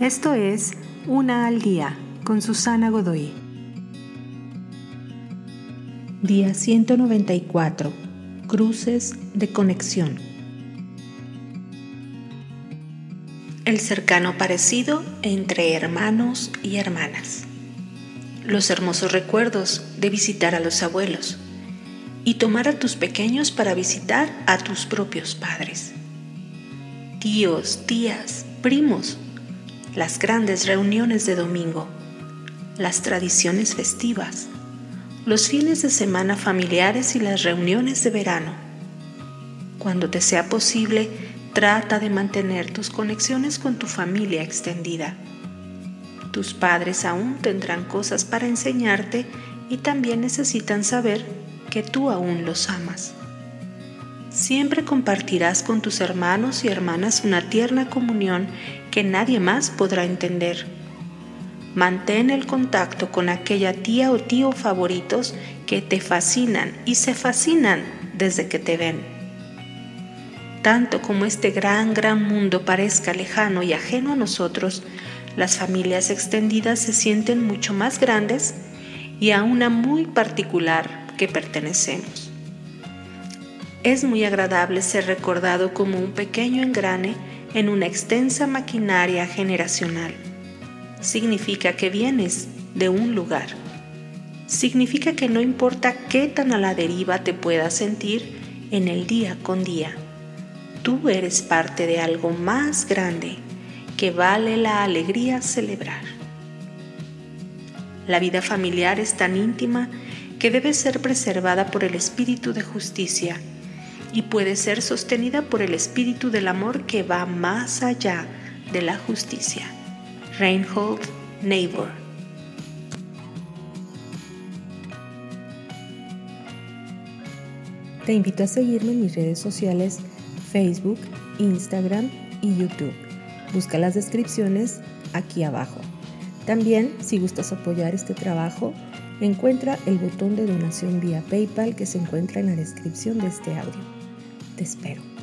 Esto es Una al Día con Susana Godoy. Día 194. Cruces de conexión. El cercano parecido entre hermanos y hermanas. Los hermosos recuerdos de visitar a los abuelos y tomar a tus pequeños para visitar a tus propios padres. Tíos, tías, primos las grandes reuniones de domingo, las tradiciones festivas, los fines de semana familiares y las reuniones de verano. Cuando te sea posible, trata de mantener tus conexiones con tu familia extendida. Tus padres aún tendrán cosas para enseñarte y también necesitan saber que tú aún los amas. Siempre compartirás con tus hermanos y hermanas una tierna comunión que nadie más podrá entender. Mantén el contacto con aquella tía o tío favoritos que te fascinan y se fascinan desde que te ven. Tanto como este gran, gran mundo parezca lejano y ajeno a nosotros, las familias extendidas se sienten mucho más grandes y a una muy particular que pertenecemos. Es muy agradable ser recordado como un pequeño engrane en una extensa maquinaria generacional. Significa que vienes de un lugar. Significa que no importa qué tan a la deriva te puedas sentir en el día con día, tú eres parte de algo más grande que vale la alegría celebrar. La vida familiar es tan íntima que debe ser preservada por el espíritu de justicia y puede ser sostenida por el espíritu del amor que va más allá de la justicia. Reinhold Niebuhr Te invito a seguirme en mis redes sociales Facebook, Instagram y YouTube. Busca las descripciones aquí abajo. También, si gustas apoyar este trabajo, encuentra el botón de donación vía PayPal que se encuentra en la descripción de este audio. Te espero.